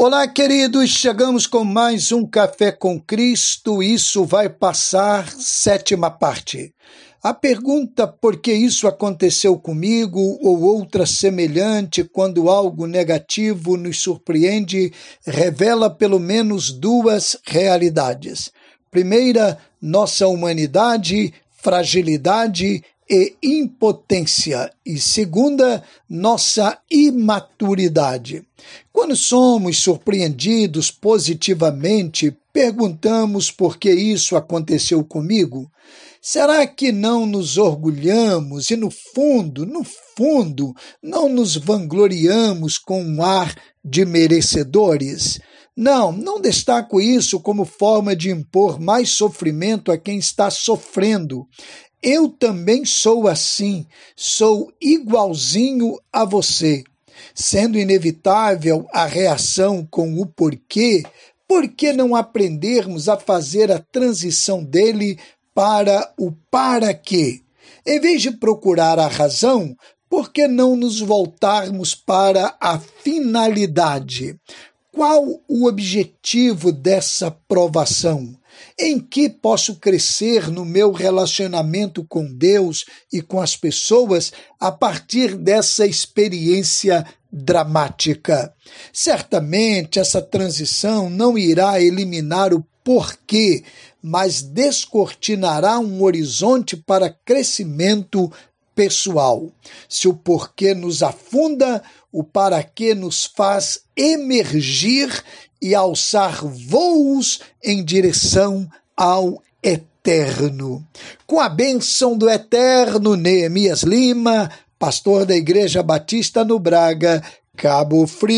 Olá, queridos, chegamos com mais um Café com Cristo. Isso vai passar, sétima parte. A pergunta por que isso aconteceu comigo ou outra semelhante quando algo negativo nos surpreende revela pelo menos duas realidades. Primeira, nossa humanidade, fragilidade e impotência, e segunda, nossa imaturidade. Quando somos surpreendidos positivamente, perguntamos por que isso aconteceu comigo. Será que não nos orgulhamos e, no fundo, no fundo, não nos vangloriamos com um ar de merecedores? Não, não destaco isso como forma de impor mais sofrimento a quem está sofrendo. Eu também sou assim, sou igualzinho a você. Sendo inevitável a reação com o porquê, por que não aprendermos a fazer a transição dele para o para quê? Em vez de procurar a razão, por que não nos voltarmos para a finalidade? Qual o objetivo dessa provação? Em que posso crescer no meu relacionamento com Deus e com as pessoas a partir dessa experiência dramática? Certamente essa transição não irá eliminar o porquê, mas descortinará um horizonte para crescimento pessoal. Se o porquê nos afunda, o para quê nos faz emergir e alçar voos em direção ao eterno. Com a bênção do eterno Neemias Lima, pastor da Igreja Batista no Braga, Cabo Frio.